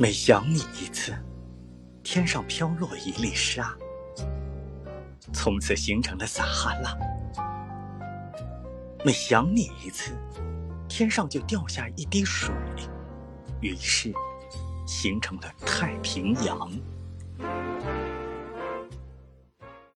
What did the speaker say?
每想你一次天上飘落一粒沙从此形成了撒哈拉。每想你一次天上就掉下一滴水于是形成了太平洋。